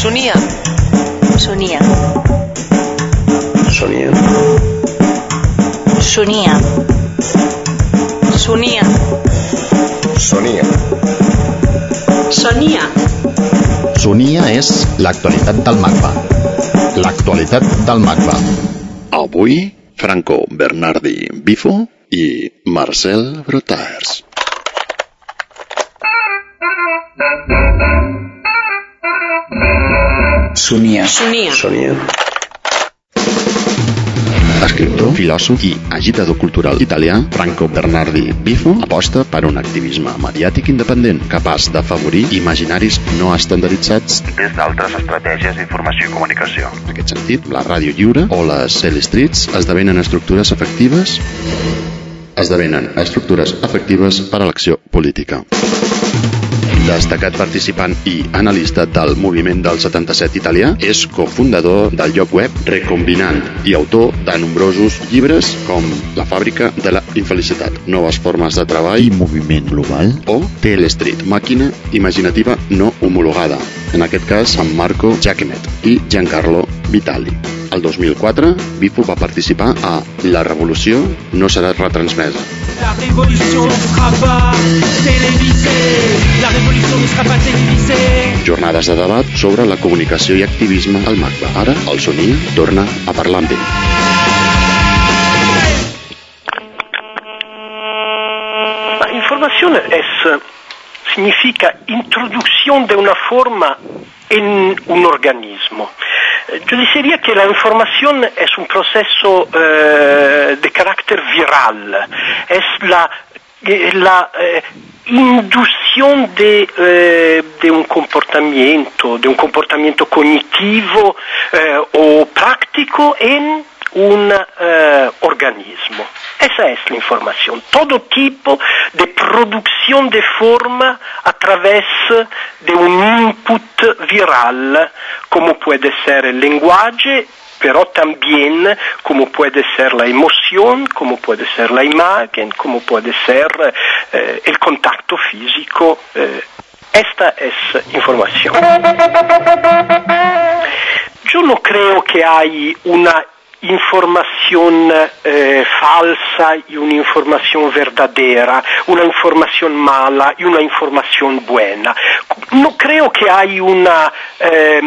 Sonia. Sonia. Sonia. Sonia. Sonia. Sonia. Sonia. Sonia és l'actualitat del MACBA. L'actualitat del MACBA. Avui, Franco Bernardi Bifo i Marcel Brotars. Sonia. Sonia. Sonia. Escriptor, filòsof i agitador cultural italià, Franco Bernardi Bifo aposta per un activisme mediàtic independent capaç d'afavorir imaginaris no estandarditzats des d'altres estratègies d'informació i comunicació. En aquest sentit, la ràdio lliure o les Cell Streets esdevenen estructures efectives esdevenen estructures efectives per a l'acció política. Destacat participant i analista del moviment del 77 italià, és cofundador del lloc web Recombinant i autor de nombrosos llibres com La fàbrica de la infelicitat, noves formes de treball I moviment global. o Telestreet, màquina imaginativa no homologada, en aquest cas amb Marco Giacomet i Giancarlo Vitali. El 2004, Bifo va participar a La revolució no serà retransmesa, La révolution ne sera pas. La révolution ne sera pas télévisée. jornades de debat sobre la comunicació i activisme al MACBA. Ara, el Sonia torna a parlar amb ell. Ma informazione es, significa introducción de una forma en un organismo. Diría que la información es un proceso eh, de carácter viral, es la, eh, la eh, inducción de, eh, un comportamiento, de un comportamiento cognitivo eh, o práctico en un eh, organismo. Esa es la información. Todo tipo de producción de forma a través de un input viral, como puede ser el lenguaje, pero también como puede ser la emoción, como puede ser la imagen, como puede ser eh, el contacto físico. eh. esta es información. Yo no creo que hay una información eh, falsa y una información verdadera, una información mala y una información buena. No creo que hay una eh,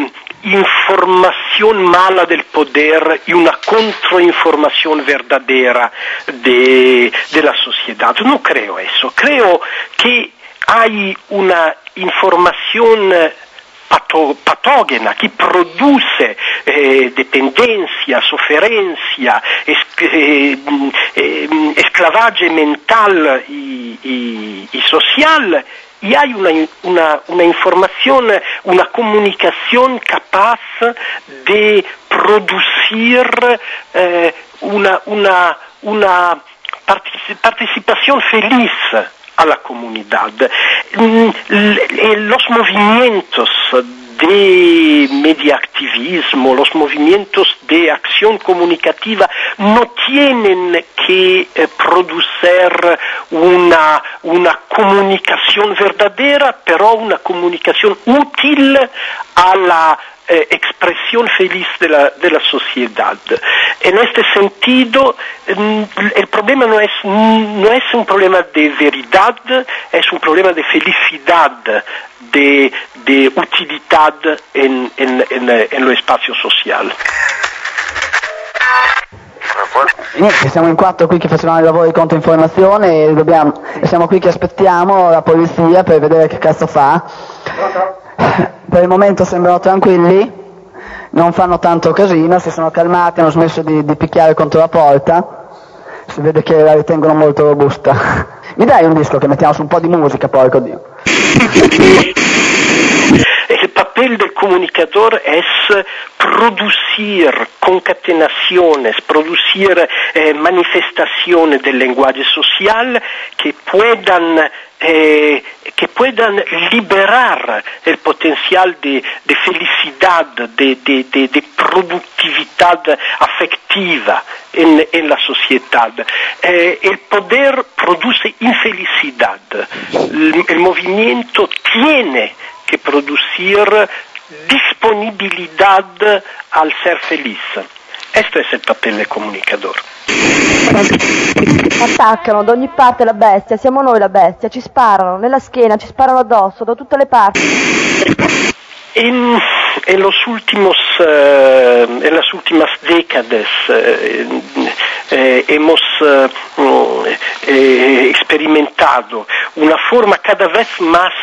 información mala del poder y una contrainformación verdadera de, de la sociedad. No creo eso. Creo que hay una información eh, pato- patógena che produce eh, dependencia, sofferenza, es- eh, mm, eh, esclavaggio mental y, y- y social y hay una, una- una información, una comunicación capaz de producir eh, una, una- participación feliz a la comunidad. Mm, Los movimientos de mediaactivismo, los movimientos de acción comunicativa no tienen que eh, producir una, una comunicación verdadera, pero una comunicación útil a la eh, expresión feliz de la, de la sociedad. En este sentido, mm, el problema no es, no es un problema de veridad, es un problema de felicidad, de, de utilidad en, en- en- en lo espacio social. Niente, siamo in quattro qui che facevamo i lavori di controinformazione e, dobbiamo, e siamo qui che aspettiamo la polizia per vedere che cazzo fa. Per il momento sembrano tranquilli, non fanno tanto casino, si sono calmati, hanno smesso di, di picchiare contro la porta, si vede che la ritengono molto robusta. Mi dai un disco che mettiamo su un po' di musica, porco Dio. El papel del comunicador es producir concatenaciones, producir eh, manifestaciones del lenguaje social que puedan, eh, que puedan liberar el potencial de, de felicidad, de, de- de- productividad afectiva en, en la sociedad. Eh, el poder produce infelicidad. El, el movimiento tiene que producir disponibilidad al ser feliz. Questo è il papel del comunicador. Attaccano da ogni parte la bestia, siamo noi la bestia, ci sparano nella schiena, ci sparano addosso, da tutte le parti. En, en los últimos, eh, en las últimas décadas eh, eh, hemos eh, experimentado una forma cada vez más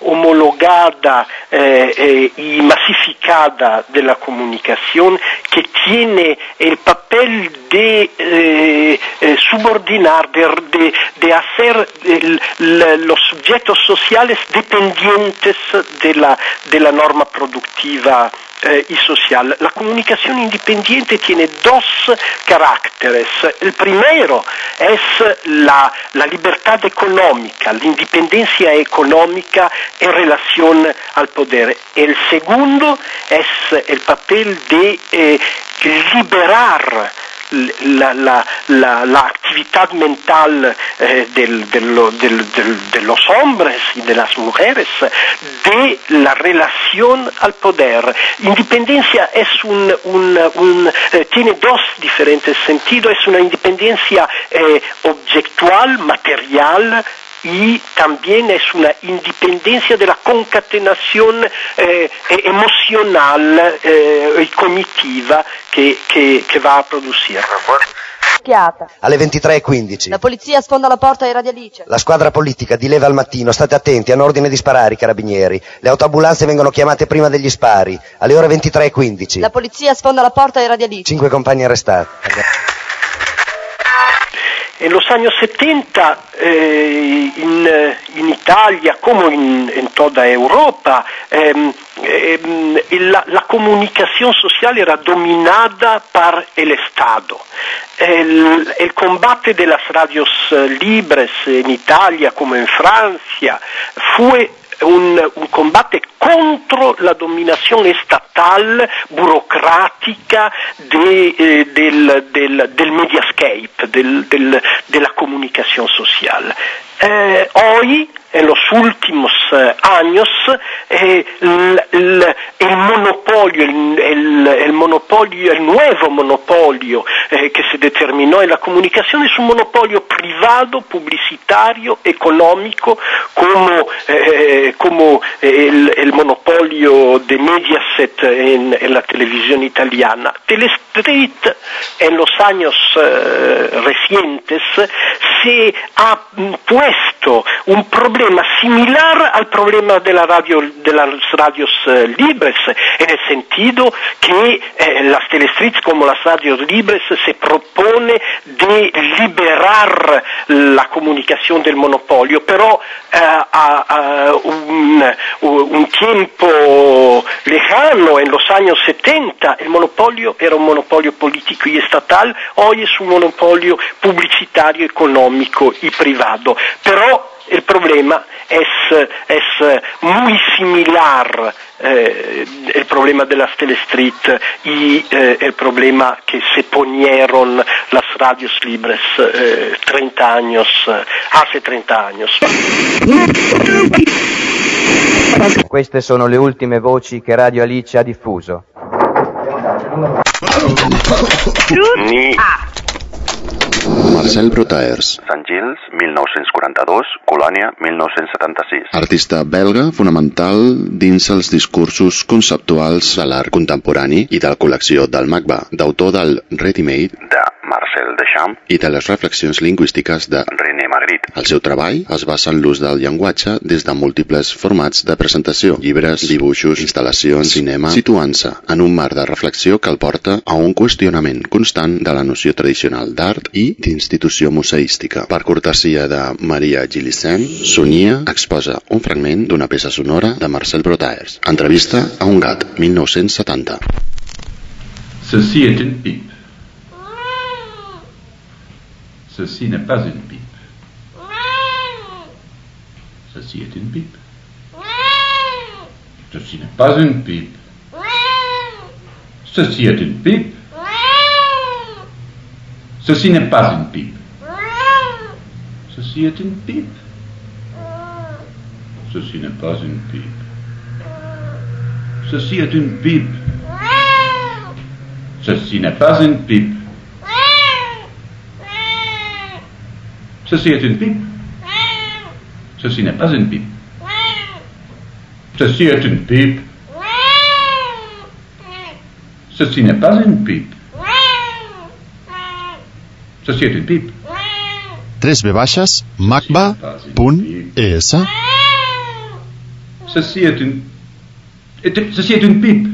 homologada eh, y masificada de la comunicación que tiene el papel de eh, subordinar, de, de, de hacer el, la, los sujetos sociales dependientes de la, de la norma productiva eh, y social. La comunicación independiente tiene dos caracteres. El primero es la, la libertad económica, la independencia económica en relación al poder. El segundo es el papel de eh, liberar la, la, la, actividad mental eh, del, del, del, de los hombres y de las mujeres, de la relación al poder. Independencia es un, un, un eh, tiene dos diferentes sentidos, es una independencia eh, objetual, material, y también es una independencia de la concatenación eh, emocional eh, y cognitiva che, che, che va a produrre. Alle 23.15. La polizia sfonda la porta ai radialice. La squadra politica di leva al mattino. State attenti, hanno ordine di sparare i carabinieri. Le autoambulanze vengono chiamate prima degli spari. Alle ore 23.15. La polizia sfonda la porta ai radialice. Cinque compagni arrestati. Los años 70 eh, in, in, Italia come in, in tutta Europa ehm, ehm, la, la, comunicación social era dominada por el Estado. El, el, combate de las radios libres en Italia como en Francia fue un, un, combate contro la dominazione estatal burocratica de, eh, del, del, del, mediascape, del, della comunicazione sociale. Eh, hoy los últimos eh, años eh, el, el, el, monopolio, el, monopolio, el nuevo monopolio eh, que se determinó en la comunicación es un monopolio privado, publicitario, económico, como, eh, como el, monopolio de Mediaset en, en, la televisión italiana. Telestreet en los años eh, recientes se ha puesto un problema problema similar al problema de, radio, de radios eh, libres, en el sentido que eh, las telestrids como las radios libres se propone de liberar la comunicación del monopolio, pero eh, a, a un, un, tiempo lejano, en los años 70, el monopolio era un monopolio político y estatal, hoy es un monopolio publicitario, económico y privado. Pero el problema es, es muy similar eh, el problema de las telestreet y eh, el problema que se ponieron las radios libres eh, 30 años, hace 30 años. Queste sono le ultime voci che Radio Alice ha diffuso. Ni. Marcel Brotaers. Sant Gils, 1942, Colònia, 1976. Artista belga fonamental dins els discursos conceptuals de l'art contemporani i de la col·lecció del MACBA, d'autor del Ready Made, de Marcel Deschamps i de les reflexions lingüístiques de René Magritte. El seu treball es basa en l'ús del llenguatge des de múltiples formats de presentació, llibres, dibuixos, instal·lacions, cinema, situant-se en un marc de reflexió que el porta a un qüestionament constant de la noció tradicional d'art i d'institució museística. Per cortesia de Maria Gillicent, Sonia exposa un fragment d'una peça sonora de Marcel Brotaers. Entrevista a un gat, 1970. Ceci est une pipe. Ceci n'est pas une pipe. Ceci est une pipe. Ceci n'est pas une pipe. Ceci est une pipe. Ceci n'est pas une pipe. Ceci est une pipe. Ceci n'est pas une pipe. Ceci est une pipe. Ceci n'est pas une pipe. Ceci est une pipe. Ceci n'est pas une pipe. Ceci est une pipe. Ceci n'est pas une pipe. se siete pip. 3 baixes, macba.es. Se siete un... Eh, se siete un pip.